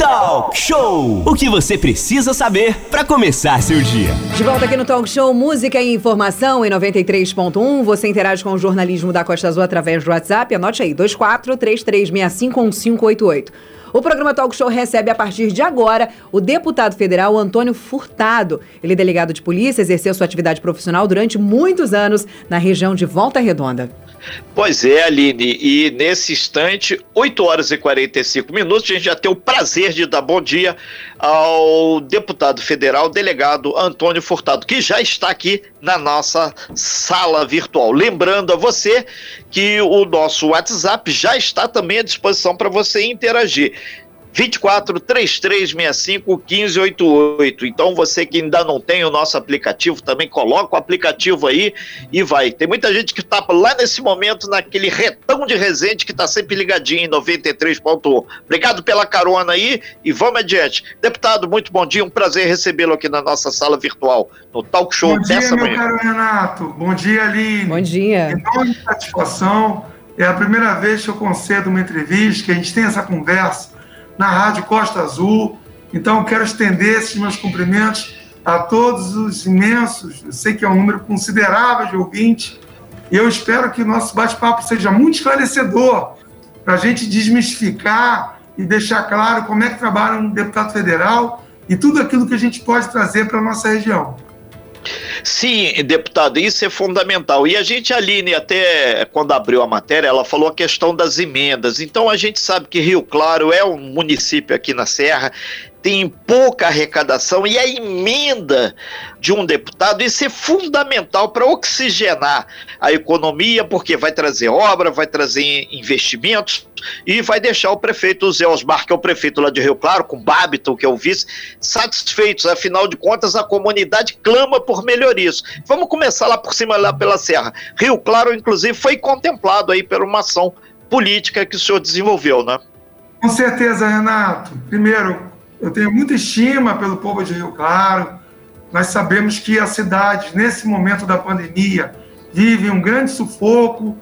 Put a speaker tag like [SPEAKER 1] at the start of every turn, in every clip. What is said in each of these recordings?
[SPEAKER 1] Talk Show! O que você precisa saber para começar seu dia.
[SPEAKER 2] De volta aqui no Talk Show Música e Informação em 93.1. Você interage com o jornalismo da Costa Azul através do WhatsApp. Anote aí, 2433651588. O programa Talk Show recebe a partir de agora o deputado federal Antônio Furtado. Ele é delegado de polícia, exerceu sua atividade profissional durante muitos anos na região de Volta Redonda.
[SPEAKER 3] Pois é, Aline, e nesse instante, 8 horas e 45 minutos, a gente já tem o prazer de dar bom dia ao deputado federal, delegado Antônio Furtado, que já está aqui na nossa sala virtual. Lembrando a você que o nosso WhatsApp já está também à disposição para você interagir. 24 3365 1588. Então você que ainda não tem o nosso aplicativo, também coloca o aplicativo aí e vai. Tem muita gente que tá lá nesse momento naquele retão de Resende que tá sempre ligadinho em 93.1. Obrigado pela carona aí e vamos adiante. Deputado, muito bom dia, um prazer recebê-lo aqui na nossa sala virtual, no Talk Show
[SPEAKER 4] bom dessa dia, manhã. Bom dia, meu caro Renato. Bom dia, Aline.
[SPEAKER 2] Bom dia.
[SPEAKER 4] Enorme satisfação. É a primeira vez que eu concedo uma entrevista, que a gente tem essa conversa na Rádio Costa Azul. Então, quero estender esses meus cumprimentos a todos os imensos, eu sei que é um número considerável de ouvintes, e eu espero que o nosso bate-papo seja muito esclarecedor para a gente desmistificar e deixar claro como é que trabalha um deputado federal e tudo aquilo que a gente pode trazer para a nossa região.
[SPEAKER 3] Sim, deputado, isso é fundamental. E a gente, Aline, até quando abriu a matéria, ela falou a questão das emendas. Então a gente sabe que Rio Claro é um município aqui na Serra tem pouca arrecadação e a emenda de um deputado, isso é fundamental para oxigenar a economia, porque vai trazer obra, vai trazer investimentos e vai deixar o prefeito Zé Osmar, que é o prefeito lá de Rio Claro, com Babiton, que é o vice, satisfeitos. Afinal de contas, a comunidade clama por melhorias. Vamos começar lá por cima, lá pela Serra. Rio Claro, inclusive, foi contemplado aí por uma ação política que o senhor desenvolveu, né?
[SPEAKER 4] Com certeza, Renato. Primeiro, eu tenho muita estima pelo povo de Rio Claro. Nós sabemos que a cidade, nesse momento da pandemia, vive um grande sufoco,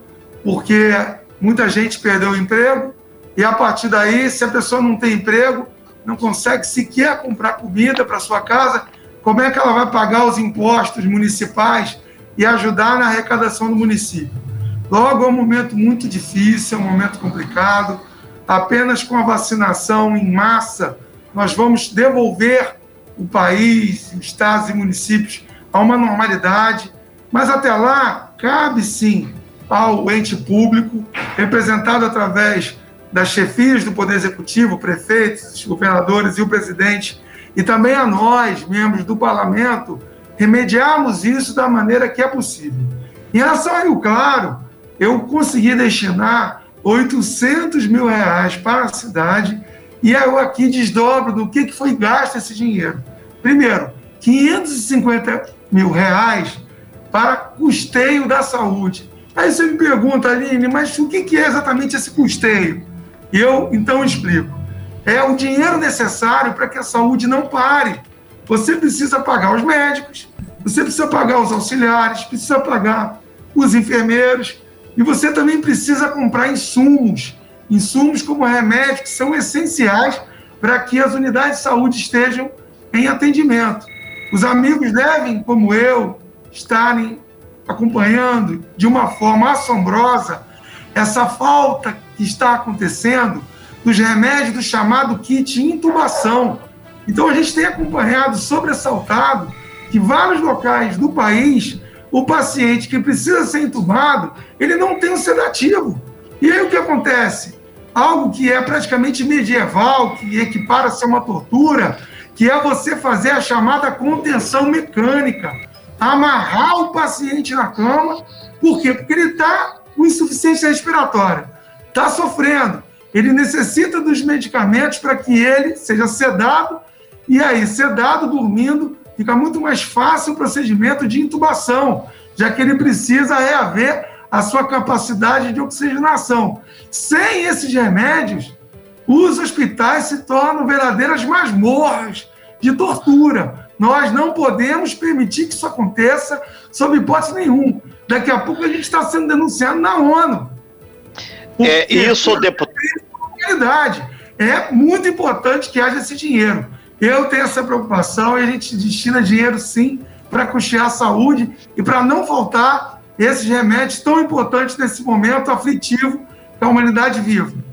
[SPEAKER 4] porque muita gente perdeu o emprego, e a partir daí, se a pessoa não tem emprego, não consegue sequer comprar comida para sua casa, como é que ela vai pagar os impostos municipais e ajudar na arrecadação do município? Logo, é um momento muito difícil, é um momento complicado. Apenas com a vacinação em massa nós vamos devolver o país, estados e municípios a uma normalidade, mas até lá cabe sim ao ente público, representado através das chefias do Poder Executivo, prefeitos, governadores e o presidente, e também a nós, membros do parlamento, remediarmos isso da maneira que é possível. Em relação ao Rio Claro, eu consegui destinar 800 mil reais para a cidade e eu aqui desdobro do que, que foi gasto esse dinheiro. Primeiro, 550 mil reais para custeio da saúde. Aí você me pergunta, Aline, mas o que, que é exatamente esse custeio? Eu então explico. É o dinheiro necessário para que a saúde não pare. Você precisa pagar os médicos, você precisa pagar os auxiliares, precisa pagar os enfermeiros, e você também precisa comprar insumos insumos como remédios que são essenciais para que as unidades de saúde estejam em atendimento. Os amigos devem, como eu, estarem acompanhando de uma forma assombrosa essa falta que está acontecendo dos remédios do chamado kit intubação. Então a gente tem acompanhado, sobressaltado, que vários locais do país, o paciente que precisa ser intubado, ele não tem um sedativo. E aí o que acontece? Algo que é praticamente medieval, que equipara a uma tortura, que é você fazer a chamada contenção mecânica, amarrar o paciente na cama, por quê? Porque ele está com insuficiência respiratória, está sofrendo, ele necessita dos medicamentos para que ele seja sedado, e aí, sedado, dormindo, fica muito mais fácil o procedimento de intubação, já que ele precisa reaver a sua capacidade de oxigenação. Sem esses remédios, os hospitais se tornam verdadeiras masmorras de tortura. Nós não podemos permitir que isso aconteça sob hipótese nenhuma. Daqui a pouco a gente está sendo denunciado na ONU.
[SPEAKER 3] É isso, deputado.
[SPEAKER 4] é muito importante que haja esse dinheiro. Eu tenho essa preocupação e a gente destina dinheiro, sim, para custear a saúde e para não faltar esses remédios tão importantes nesse momento aflitivo a humanidade vive.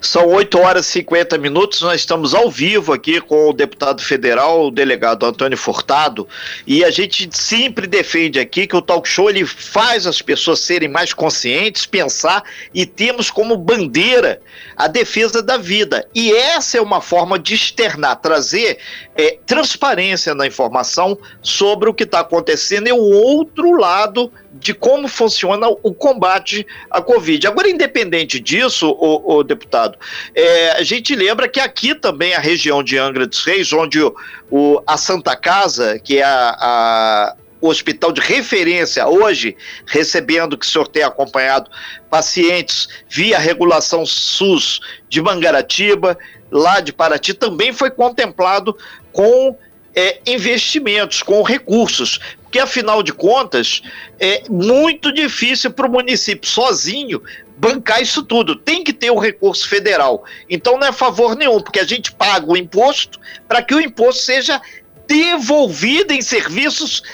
[SPEAKER 3] São 8 horas e 50 minutos, nós estamos ao vivo aqui com o deputado federal, o delegado Antônio Furtado, e a gente sempre defende aqui que o talk show ele faz as pessoas serem mais conscientes, pensar e temos como bandeira a defesa da vida. E essa é uma forma de externar, trazer é, transparência na informação sobre o que está acontecendo e o outro lado de como funciona o combate à Covid. Agora, independente disso, o, o deputado, é, a gente lembra que aqui também a região de Angra dos Reis, onde o, o a Santa Casa, que é a, a o hospital de referência hoje, recebendo que o senhor tem acompanhado pacientes via regulação SUS de Mangaratiba, lá de Paraty, também foi contemplado com é, investimentos, com recursos, porque afinal de contas é muito difícil para o município sozinho bancar isso tudo. Tem que ter o um recurso federal. Então não é favor nenhum, porque a gente paga o imposto para que o imposto seja devolvido em serviços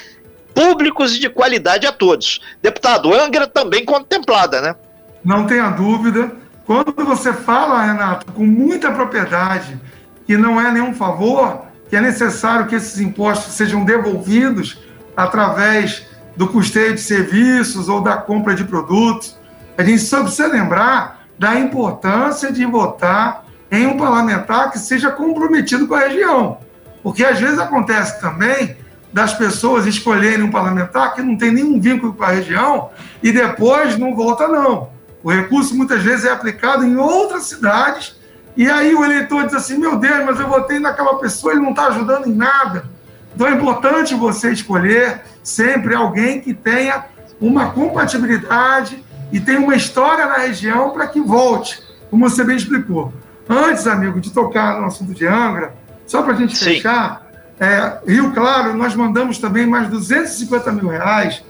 [SPEAKER 3] públicos e de qualidade a todos. Deputado, Angra também contemplada, né?
[SPEAKER 4] Não tenha dúvida. Quando você fala, Renato, com muita propriedade, que não é nenhum favor, que é necessário que esses impostos sejam devolvidos através do custeio de serviços ou da compra de produtos, a gente só precisa lembrar da importância de votar em um parlamentar que seja comprometido com a região. Porque às vezes acontece também das pessoas escolherem um parlamentar que não tem nenhum vínculo com a região e depois não vota, não. O recurso muitas vezes é aplicado em outras cidades e aí o eleitor diz assim: meu Deus, mas eu votei naquela pessoa e não está ajudando em nada. Então é importante você escolher sempre alguém que tenha uma compatibilidade e tenha uma história na região para que volte, como você bem explicou. Antes, amigo, de tocar no assunto de Angra, só para a gente Sim. fechar, é, Rio Claro, nós mandamos também mais 250 mil reais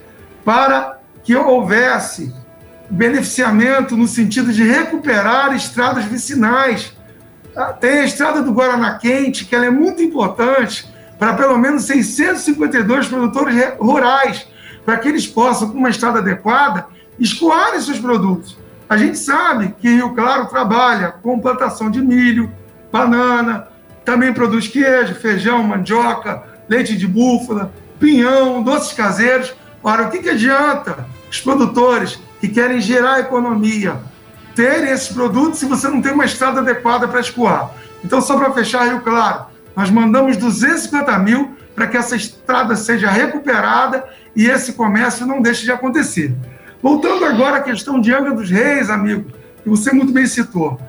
[SPEAKER 4] para que houvesse beneficiamento no sentido de recuperar estradas vicinais. Ah, tem a estrada do Guaraná Quente, que ela é muito importante para pelo menos 652 produtores rurais, para que eles possam, com uma estrada adequada, escoarem seus produtos. A gente sabe que Rio Claro trabalha com plantação de milho, banana, também produz queijo, feijão, mandioca, leite de búfala, pinhão, doces caseiros. Ora, o que, que adianta os produtores que querem gerar economia terem esses produtos se você não tem uma estrada adequada para escoar? Então, só para fechar, Rio Claro, nós mandamos 250 mil para que essa estrada seja recuperada e esse comércio não deixe de acontecer. Voltando agora à questão de Angra dos Reis, amigo, que você muito bem citou.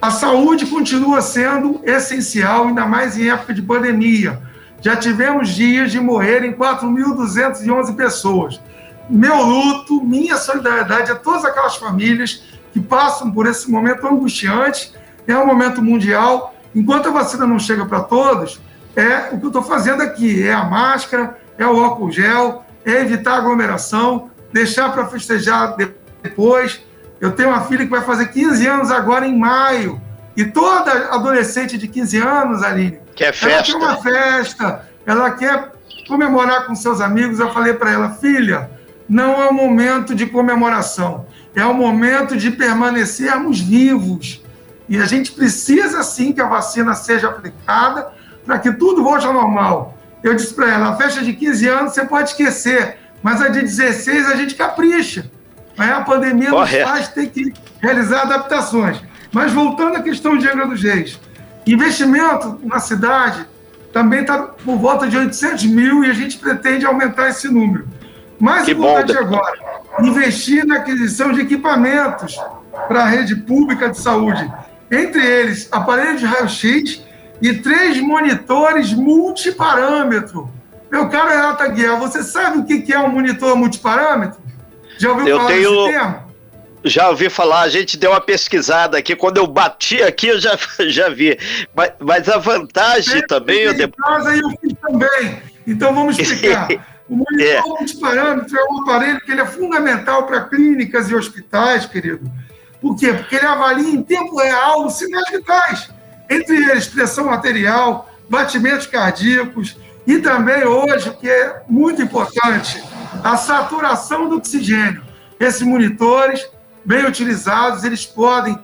[SPEAKER 4] A saúde continua sendo essencial, ainda mais em época de pandemia. Já tivemos dias de morrerem 4.211 pessoas. Meu luto, minha solidariedade a todas aquelas famílias que passam por esse momento angustiante. É um momento mundial. Enquanto a vacina não chega para todos, é o que eu estou fazendo aqui: é a máscara, é o álcool gel, é evitar aglomeração, deixar para festejar depois eu tenho uma filha que vai fazer 15 anos agora em maio. E toda adolescente de 15 anos, Aline,
[SPEAKER 3] quer festa.
[SPEAKER 4] ela quer uma festa, ela quer comemorar com seus amigos. Eu falei para ela, filha, não é o momento de comemoração, é o momento de permanecermos vivos. E a gente precisa sim que a vacina seja aplicada para que tudo volte ao normal. Eu disse para ela, a festa de 15 anos você pode esquecer, mas a de 16 a gente capricha. A pandemia Correto. nos faz ter que realizar adaptações. Mas voltando à questão de Angra dos Reis, investimento na cidade também está por volta de 800 mil e a gente pretende aumentar esse número. Mais que importante bom. agora, investir na aquisição de equipamentos para a rede pública de saúde. Entre eles, aparelhos de raio-x e três monitores multiparâmetro. Meu caro Renato Aguiar, você sabe o que é um monitor multiparâmetro?
[SPEAKER 3] Já ouviu eu falar tenho... desse termo? Já ouvi falar, a gente deu uma pesquisada aqui. Quando eu bati aqui, eu já, já vi. Mas, mas a vantagem é, também. Eu
[SPEAKER 4] de... casa eu fiz também. Então vamos explicar. O monitor é. multiparâmetro é um aparelho que ele é fundamental para clínicas e hospitais, querido, Por quê? Porque ele avalia em tempo real os sinais vitais, entre eles pressão arterial, batimentos cardíacos e também hoje, que é muito importante, a saturação do oxigênio. Esses monitores, bem utilizados, eles podem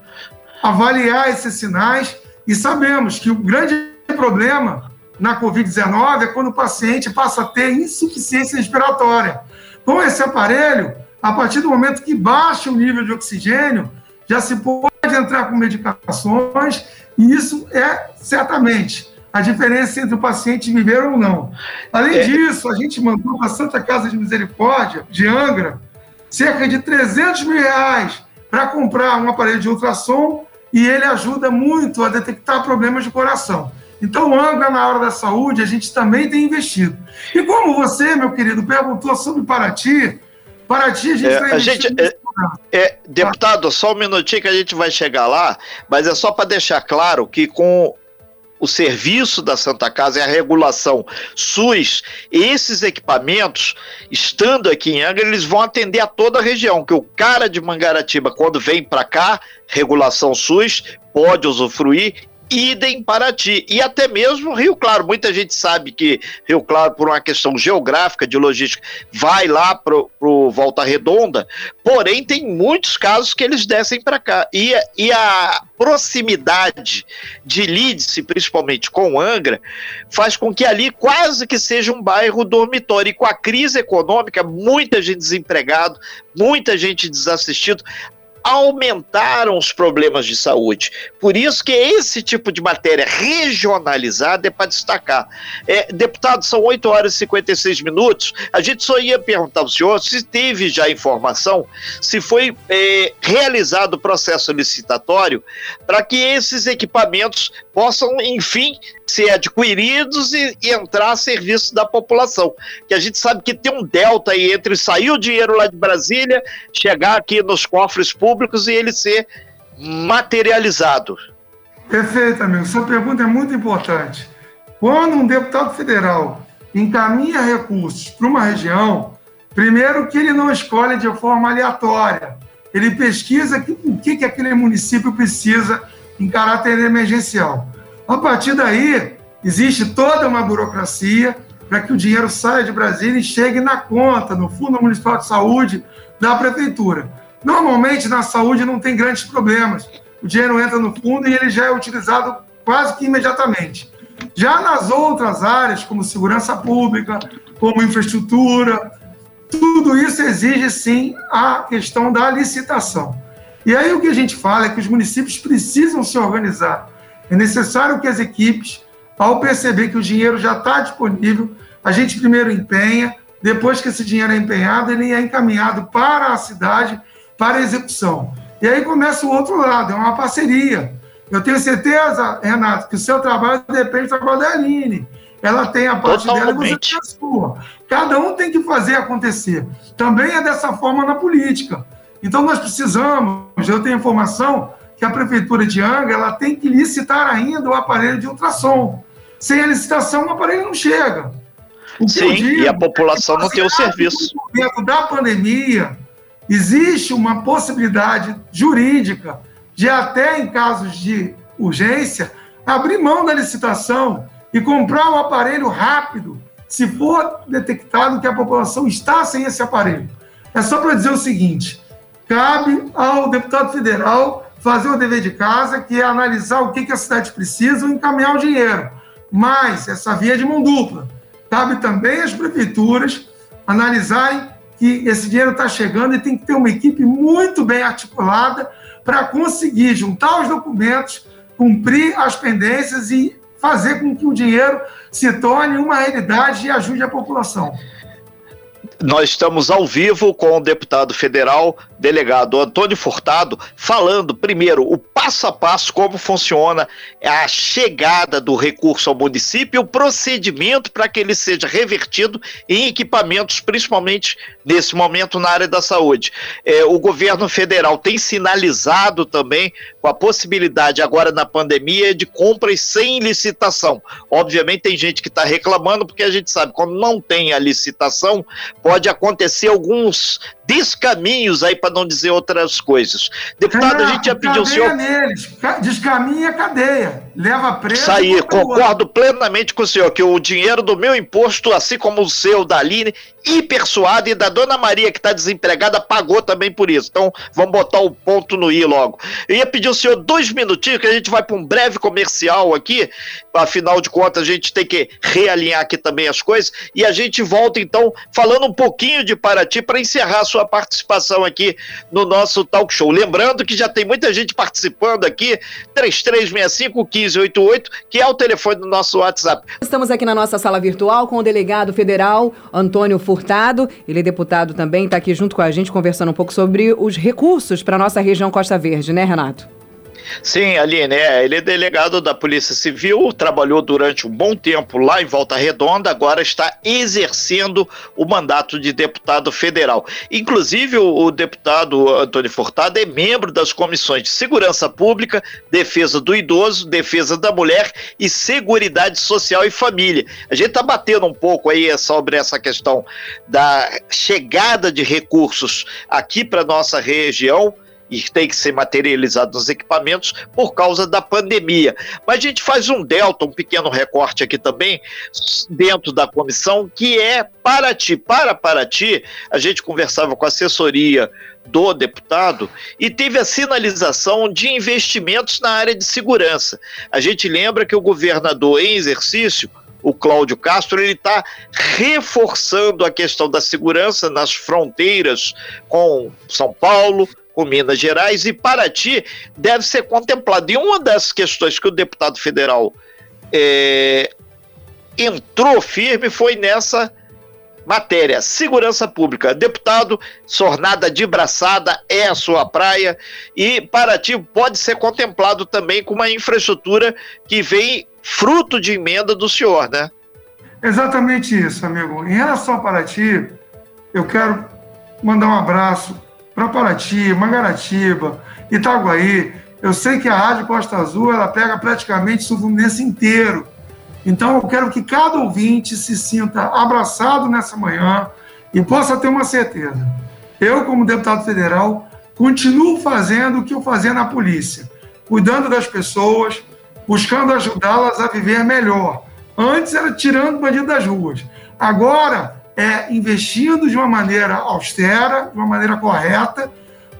[SPEAKER 4] avaliar esses sinais e sabemos que o grande problema na Covid-19 é quando o paciente passa a ter insuficiência respiratória. Com esse aparelho, a partir do momento que baixa o nível de oxigênio, já se pode entrar com medicações, e isso é certamente a diferença entre o paciente viver ou não. Além é. disso, a gente mandou para a Santa Casa de Misericórdia, de Angra, cerca de 300 mil reais para comprar um aparelho de ultrassom e ele ajuda muito a detectar problemas de coração. Então, Angra, na hora da saúde, a gente também tem investido. E como você, meu querido, perguntou sobre Paraty, Paraty, a gente é,
[SPEAKER 3] a gente, é, Deputado, só um minutinho que a gente vai chegar lá, mas é só para deixar claro que com o serviço da Santa Casa e a regulação SUS, esses equipamentos, estando aqui em Angra, eles vão atender a toda a região, que o cara de Mangaratiba, quando vem para cá, regulação SUS, pode usufruir idem Paraty e até mesmo Rio Claro. Muita gente sabe que Rio Claro, por uma questão geográfica, de logística, vai lá para o Volta Redonda, porém tem muitos casos que eles descem para cá. E, e a proximidade de Lídice, principalmente com Angra, faz com que ali quase que seja um bairro dormitório. E com a crise econômica, muita gente desempregada, muita gente desassistido aumentaram os problemas de saúde. Por isso que esse tipo de matéria regionalizada é para destacar. É, deputado, são 8 horas e 56 minutos. A gente só ia perguntar ao senhor se teve já informação, se foi é, realizado o processo licitatório para que esses equipamentos possam, enfim, ser adquiridos e, e, entrar a serviço da população. Que a gente sabe que tem um delta aí entre sair o dinheiro lá de Brasília, chegar aqui nos cofres públicos e ele ser materializado.
[SPEAKER 4] Perfeito, amigo. Sua pergunta é muito importante. Quando um deputado federal encaminha recursos para uma região, primeiro que ele não escolhe de forma aleatória. Ele pesquisa o que, que aquele município precisa em caráter emergencial. A partir daí, existe toda uma burocracia para que o dinheiro saia de Brasília e chegue na conta, no Fundo Municipal de Saúde da Prefeitura. Normalmente, na saúde não tem grandes problemas. O dinheiro entra no fundo e ele já é utilizado quase que imediatamente. Já nas outras áreas, como segurança pública, como infraestrutura, tudo isso exige sim a questão da licitação. E aí o que a gente fala é que os municípios precisam se organizar. É necessário que as equipes, ao perceber que o dinheiro já está disponível, a gente primeiro empenha, depois que esse dinheiro é empenhado, ele é encaminhado para a cidade, para a execução. E aí começa o outro lado, é uma parceria. Eu tenho certeza, Renato, que o seu trabalho depende do trabalho da Aline. Ela tem a parte Totalmente. dela e você tem a sua. Cada um tem que fazer acontecer. Também é dessa forma na política. Então, nós precisamos, eu tenho informação que a Prefeitura de Angra ela tem que licitar ainda o aparelho de ultrassom. Sem a licitação, o aparelho não chega.
[SPEAKER 3] Sim, digo, e a população é não tem o serviço.
[SPEAKER 4] Momento da pandemia, existe uma possibilidade jurídica de, até em casos de urgência, abrir mão da licitação e comprar o aparelho rápido, se for detectado que a população está sem esse aparelho. É só para dizer o seguinte: cabe ao deputado federal fazer o dever de casa, que é analisar o que, que a cidade precisa e encaminhar o dinheiro. Mas essa via é de mão dupla. Cabe também às prefeituras analisarem que esse dinheiro está chegando e tem que ter uma equipe muito bem articulada para conseguir juntar os documentos, cumprir as pendências e fazer com que o dinheiro se torne uma realidade e ajude a população.
[SPEAKER 3] Nós estamos ao vivo com o deputado federal, delegado Antônio Furtado, falando primeiro o passo a passo como funciona a chegada do recurso ao município o procedimento para que ele seja revertido em equipamentos, principalmente nesse momento na área da saúde. É, o governo federal tem sinalizado também com a possibilidade agora na pandemia de compras sem licitação. Obviamente tem gente que está reclamando porque a gente sabe quando não tem a licitação pode acontecer alguns descaminhos aí, para não dizer outras coisas. Deputado, Renato, a gente já pediu o senhor.
[SPEAKER 4] Neles. Descaminha cadeia. Leva preso.
[SPEAKER 3] Isso aí, concordo plenamente com o senhor, que o dinheiro do meu imposto, assim como o seu, da Aline, hipersuado e da dona Maria, que está desempregada, pagou também por isso. Então, vamos botar o ponto no i logo. Eu ia pedir ao senhor dois minutinhos, que a gente vai para um breve comercial aqui. Afinal de contas, a gente tem que realinhar aqui também as coisas. E a gente volta, então, falando um pouquinho de Paraty para encerrar a sua participação aqui no nosso talk show. Lembrando que já tem muita gente participando aqui, 3365-1588, que é o telefone do nosso WhatsApp.
[SPEAKER 2] Estamos aqui na nossa sala virtual com o delegado federal Antônio Furtado. Ele é deputado também, está aqui junto com a gente conversando um pouco sobre os recursos para a nossa região Costa Verde, né, Renato?
[SPEAKER 3] Sim, Aline, é, ele é delegado da Polícia Civil, trabalhou durante um bom tempo lá em Volta Redonda, agora está exercendo o mandato de deputado federal. Inclusive, o, o deputado Antônio Furtado é membro das comissões de Segurança Pública, Defesa do Idoso, Defesa da Mulher e Seguridade Social e Família. A gente está batendo um pouco aí sobre essa questão da chegada de recursos aqui para nossa região e tem que ser materializado nos equipamentos por causa da pandemia. Mas a gente faz um delta, um pequeno recorte aqui também, dentro da comissão, que é Paraty. Para Paraty, a gente conversava com a assessoria do deputado e teve a sinalização de investimentos na área de segurança. A gente lembra que o governador em exercício o Cláudio Castro, ele está reforçando a questão da segurança nas fronteiras com São Paulo, com Minas Gerais e Paraty deve ser contemplado. E uma das questões que o deputado federal é, entrou firme foi nessa matéria, segurança pública. Deputado, sornada de braçada é a sua praia e Paraty pode ser contemplado também com uma infraestrutura que vem fruto de emenda do senhor, né?
[SPEAKER 4] Exatamente isso, amigo. Em relação a Paraty, eu quero mandar um abraço para Paraty, Mangaratiba, Itaguaí. Eu sei que a Rádio Costa Azul ela pega praticamente o Fluminense inteiro. Então eu quero que cada ouvinte se sinta abraçado nessa manhã e possa ter uma certeza. Eu, como deputado federal, continuo fazendo o que eu fazia na polícia, cuidando das pessoas, buscando ajudá-las a viver melhor. Antes era tirando o bandido das ruas. Agora é investindo de uma maneira austera, de uma maneira correta,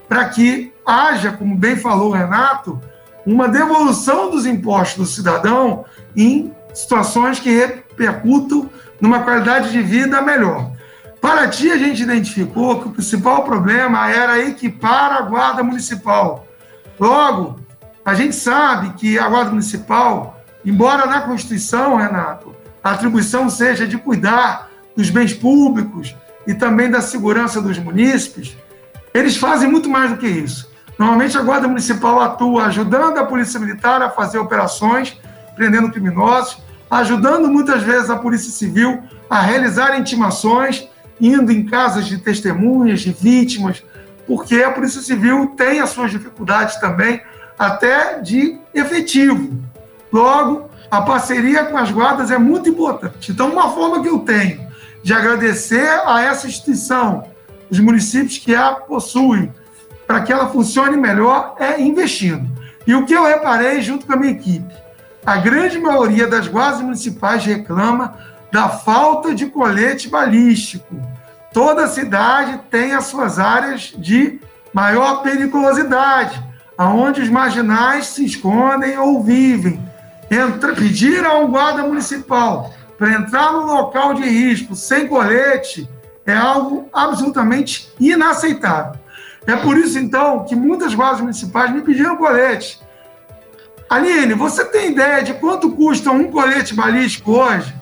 [SPEAKER 4] para que haja, como bem falou o Renato, uma devolução dos impostos do cidadão em situações que repercutam numa qualidade de vida melhor. Para ti, a gente identificou que o principal problema era equipar a guarda municipal. Logo, a gente sabe que a guarda municipal, embora na Constituição, Renato, a atribuição seja de cuidar dos bens públicos e também da segurança dos munícipes, eles fazem muito mais do que isso. Normalmente a Guarda Municipal atua ajudando a Polícia Militar a fazer operações, prendendo criminosos, ajudando muitas vezes a Polícia Civil a realizar intimações, indo em casas de testemunhas, de vítimas, porque a Polícia Civil tem as suas dificuldades também, até de efetivo. Logo, a parceria com as guardas é muito importante. Então, uma forma que eu tenho de agradecer a essa instituição, os municípios que a possuem, para que ela funcione melhor, é investindo. E o que eu reparei junto com a minha equipe, a grande maioria das guardas municipais reclama da falta de colete balístico. Toda cidade tem as suas áreas de maior periculosidade, aonde os marginais se escondem ou vivem. Entra, pedir ao guarda municipal para entrar no local de risco sem colete é algo absolutamente inaceitável. É por isso, então, que muitas guardas municipais me pediram colete. Aline, você tem ideia de quanto custa um colete balístico hoje?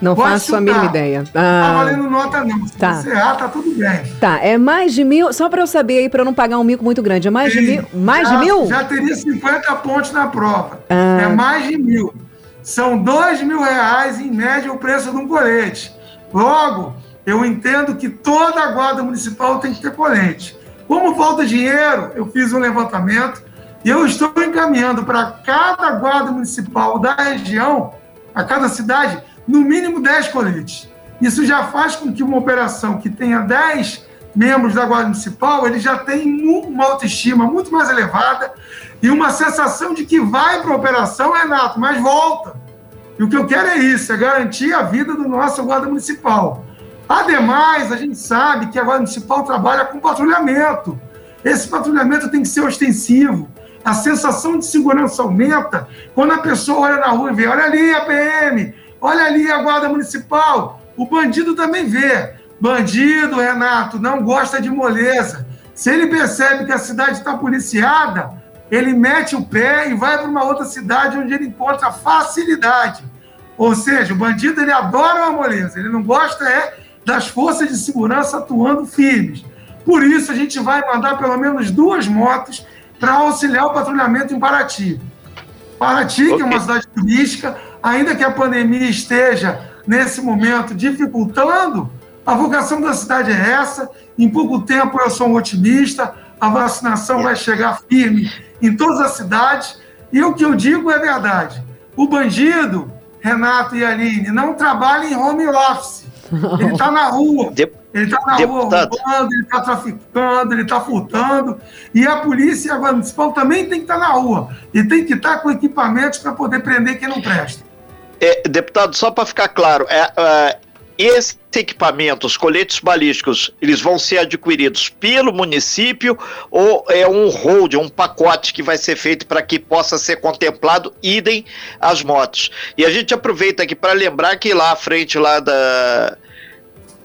[SPEAKER 2] Não Pode faço chutar. a mínima ideia.
[SPEAKER 4] Tá ah, tá valendo nota não. Se tá. você errar, tá tudo bem.
[SPEAKER 2] Tá, é mais de mil, só para eu saber aí, para eu não pagar um mico muito grande, é mais Sim, de mil? Mais
[SPEAKER 4] já,
[SPEAKER 2] de mil?
[SPEAKER 4] Já teria 50 pontos na prova. Ah. É mais de mil. São dois mil reais, em média, o preço de um colete. Logo, eu entendo que toda a guarda municipal tem que ter colete. Como falta dinheiro, eu fiz um levantamento e eu estou encaminhando para cada guarda municipal da região, a cada cidade, no mínimo 10 coletes. Isso já faz com que uma operação que tenha 10 membros da Guarda Municipal, ele já tem uma autoestima muito mais elevada e uma sensação de que vai para a operação, Renato, mas volta. E o que eu quero é isso, é garantir a vida do nosso Guarda Municipal. Ademais, a gente sabe que a Guarda Municipal trabalha com patrulhamento. Esse patrulhamento tem que ser ostensivo. A sensação de segurança aumenta quando a pessoa olha na rua e vê: olha ali a PM, olha ali a Guarda Municipal. O bandido também vê. Bandido, Renato, não gosta de moleza. Se ele percebe que a cidade está policiada, ele mete o pé e vai para uma outra cidade onde ele encontra facilidade. Ou seja, o bandido ele adora uma moleza, ele não gosta é das forças de segurança atuando firmes. Por isso, a gente vai mandar pelo menos duas motos para auxiliar o patrulhamento em Paraty. Paraty, okay. que é uma cidade turística, ainda que a pandemia esteja, nesse momento, dificultando, a vocação da cidade é essa. Em pouco tempo, eu sou um otimista, a vacinação vai chegar firme em todas as cidades. E o que eu digo é verdade. O bandido, Renato e Aline, não trabalha em home office. Ele está na rua. Ele está na Deputado. rua roubando, ele está traficando, ele está furtando. E a polícia municipal também tem que estar tá na rua. E tem que estar tá com equipamentos para poder prender quem não presta.
[SPEAKER 3] É, deputado, só para ficar claro, é, é, esses equipamentos, coletes balísticos, eles vão ser adquiridos pelo município ou é um hold, um pacote que vai ser feito para que possa ser contemplado, idem as motos. E a gente aproveita aqui para lembrar que lá à frente lá da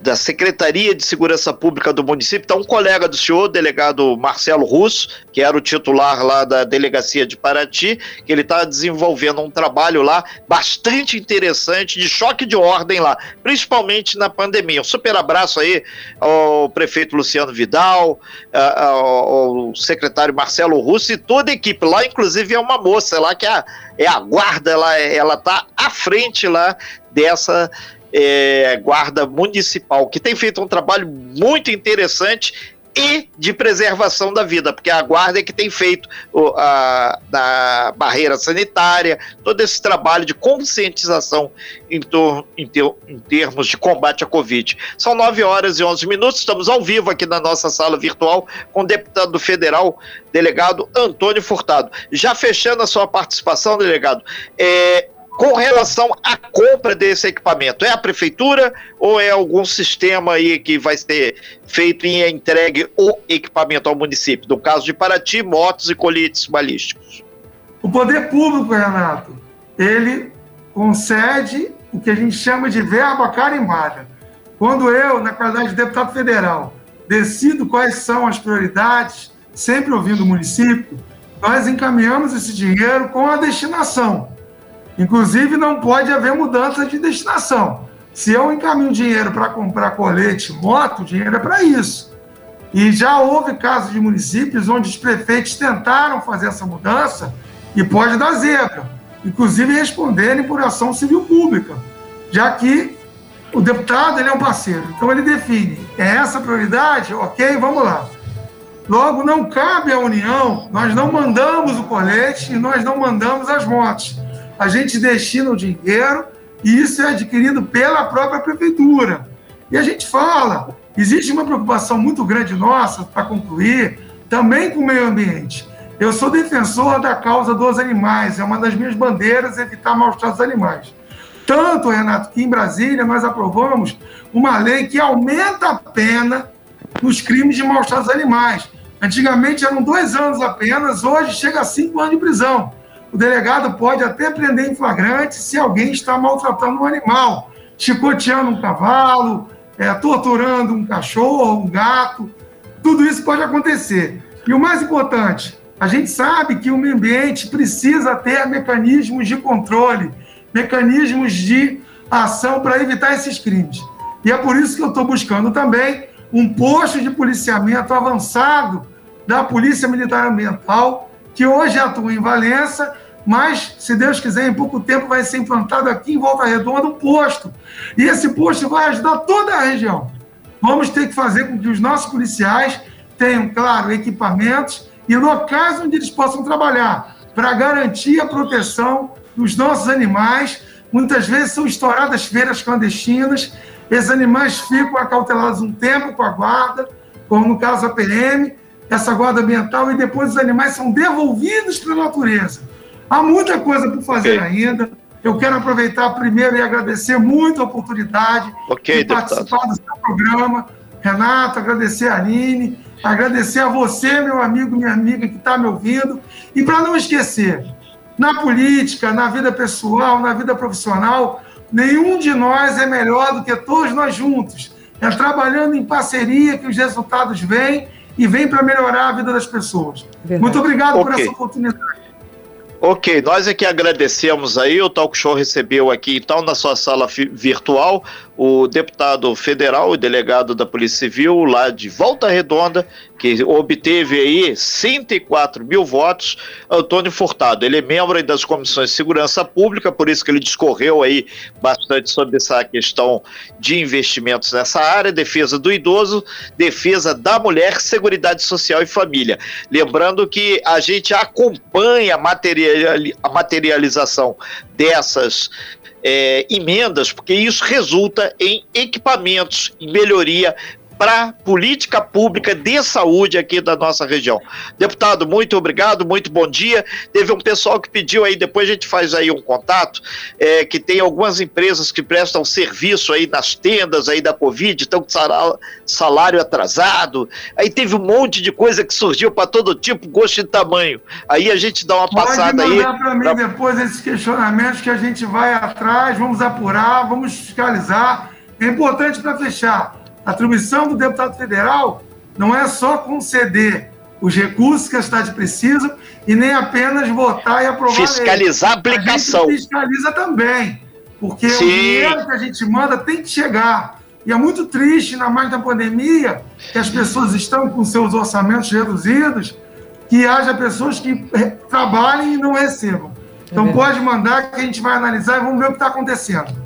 [SPEAKER 3] da Secretaria de Segurança Pública do município, está um colega do senhor, delegado Marcelo Russo, que era o titular lá da delegacia de Paraty, que ele está desenvolvendo um trabalho lá bastante interessante de choque de ordem lá, principalmente na pandemia. Um super abraço aí ao prefeito Luciano Vidal, ao secretário Marcelo Russo e toda a equipe. Lá, inclusive, é uma moça lá que é a, é a guarda, ela, ela tá à frente lá dessa é, Guarda Municipal, que tem feito um trabalho muito interessante e de preservação da vida, porque a guarda é que tem feito o, a, a barreira sanitária, todo esse trabalho de conscientização em, tor, em, ter, em, termos de combate à Covid. São 9 horas e 11 minutos, estamos ao vivo aqui na nossa sala virtual com o deputado federal, delegado Antônio Furtado. Já fechando a sua participação, delegado, é, com relação à compra desse equipamento, é a prefeitura ou é algum sistema aí que vai ser feito e entregue o equipamento ao município? No caso de Paraty, motos e coletes balísticos.
[SPEAKER 4] O poder público, Renato, ele concede o que a gente chama de verba carimbada. Quando eu, na qualidade de deputado federal, decido quais são as prioridades, sempre ouvindo o município, nós encaminhamos esse dinheiro com a destinação. Inclusive, não pode haver mudança de destinação. Se eu encaminho dinheiro para comprar colete, moto, o dinheiro é para isso. E já houve casos de municípios onde os prefeitos tentaram fazer essa mudança e pode dar zebra, inclusive responderem por ação civil pública, já que o deputado ele é um parceiro. Então ele define, é essa a prioridade? Ok, vamos lá. Logo, não cabe à União, nós não mandamos o colete e nós não mandamos as motos a gente destina o dinheiro e isso é adquirido pela própria prefeitura. E a gente fala, existe uma preocupação muito grande nossa, para concluir, também com o meio ambiente. Eu sou defensor da causa dos animais, é uma das minhas bandeiras evitar maus-tratos dos animais. Tanto, Renato, que em Brasília nós aprovamos uma lei que aumenta a pena nos crimes de maus-tratos dos animais. Antigamente eram dois anos apenas, hoje chega a cinco anos de prisão o delegado pode até prender em flagrante se alguém está maltratando um animal, chicoteando um cavalo, é, torturando um cachorro, um gato. Tudo isso pode acontecer. E o mais importante, a gente sabe que o meio ambiente precisa ter mecanismos de controle, mecanismos de ação para evitar esses crimes. E é por isso que eu estou buscando também um posto de policiamento avançado da Polícia Militar Ambiental, que hoje atua em Valença mas, se Deus quiser, em pouco tempo vai ser implantado aqui em Volta Redonda um posto. E esse posto vai ajudar toda a região. Vamos ter que fazer com que os nossos policiais tenham, claro, equipamentos e locais onde eles possam trabalhar para garantir a proteção dos nossos animais. Muitas vezes são estouradas feiras clandestinas, esses animais ficam acautelados um tempo com a guarda, como no caso da PM, essa guarda ambiental, e depois os animais são devolvidos para a natureza. Há muita coisa por fazer okay. ainda. Eu quero aproveitar primeiro e agradecer muito a oportunidade
[SPEAKER 3] okay,
[SPEAKER 4] de participar do seu programa. Renato, agradecer a Aline, agradecer a você, meu amigo, minha amiga que está me ouvindo. E para não esquecer, na política, na vida pessoal, na vida profissional, nenhum de nós é melhor do que todos nós juntos. É trabalhando em parceria que os resultados vêm e vêm para melhorar a vida das pessoas. Verdade. Muito obrigado okay. por essa oportunidade.
[SPEAKER 3] Ok, nós é que agradecemos aí. O Talk Show recebeu aqui, então, na sua sala virtual, o deputado federal e delegado da Polícia Civil, lá de Volta Redonda, que obteve aí 104 mil votos, Antônio Furtado. Ele é membro das comissões de segurança pública, por isso que ele discorreu aí bastante sobre essa questão de investimentos nessa área, defesa do idoso, defesa da mulher, seguridade social e família. Lembrando que a gente acompanha a materialização dessas é, emendas, porque isso resulta em equipamentos, em melhoria para política pública de saúde aqui da nossa região. Deputado, muito obrigado, muito bom dia. Teve um pessoal que pediu aí, depois a gente faz aí um contato, é, que tem algumas empresas que prestam serviço aí nas tendas aí da Covid, estão com salário atrasado. Aí teve um monte de coisa que surgiu para todo tipo, gosto e tamanho. Aí a gente dá uma Pode passada aí.
[SPEAKER 4] Pode para mim pra... depois esses questionamentos que a gente vai atrás, vamos apurar, vamos fiscalizar. É importante para fechar a atribuição do deputado federal não é só conceder os recursos que a cidade precisa e nem apenas votar e aprovar.
[SPEAKER 3] Fiscalizar a aplicação. A
[SPEAKER 4] gente fiscaliza também, porque Sim. o dinheiro que a gente manda tem que chegar. E é muito triste, na mais da pandemia, que as pessoas estão com seus orçamentos reduzidos, que haja pessoas que trabalhem e não recebam. Então é pode mandar que a gente vai analisar e vamos ver o que está acontecendo.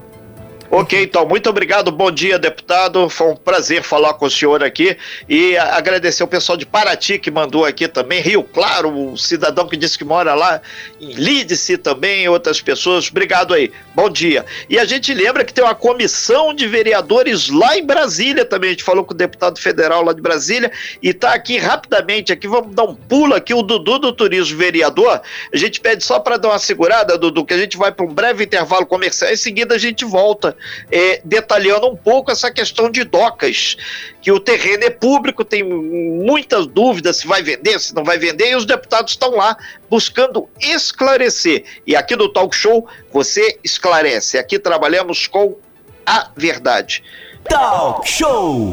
[SPEAKER 3] Ok, então, muito obrigado. Bom dia, deputado. Foi um prazer falar com o senhor aqui e agradecer o pessoal de Paraty que mandou aqui também. Rio Claro, o cidadão que disse que mora lá em Lídice também, outras pessoas. Obrigado aí. Bom dia. E a gente lembra que tem uma comissão de vereadores lá em Brasília também. A gente falou com o deputado federal lá de Brasília e está aqui rapidamente. Aqui vamos dar um pulo aqui. O Dudu do Turismo Vereador. A gente pede só para dar uma segurada, Dudu, que a gente vai para um breve intervalo comercial. Em seguida a gente volta é, detalhando um pouco essa questão de docas, que o terreno é público, tem muitas dúvidas se vai vender, se não vai vender, e os deputados estão lá buscando esclarecer. E aqui no Talk Show você esclarece. Aqui trabalhamos com a verdade.
[SPEAKER 1] Talk Show!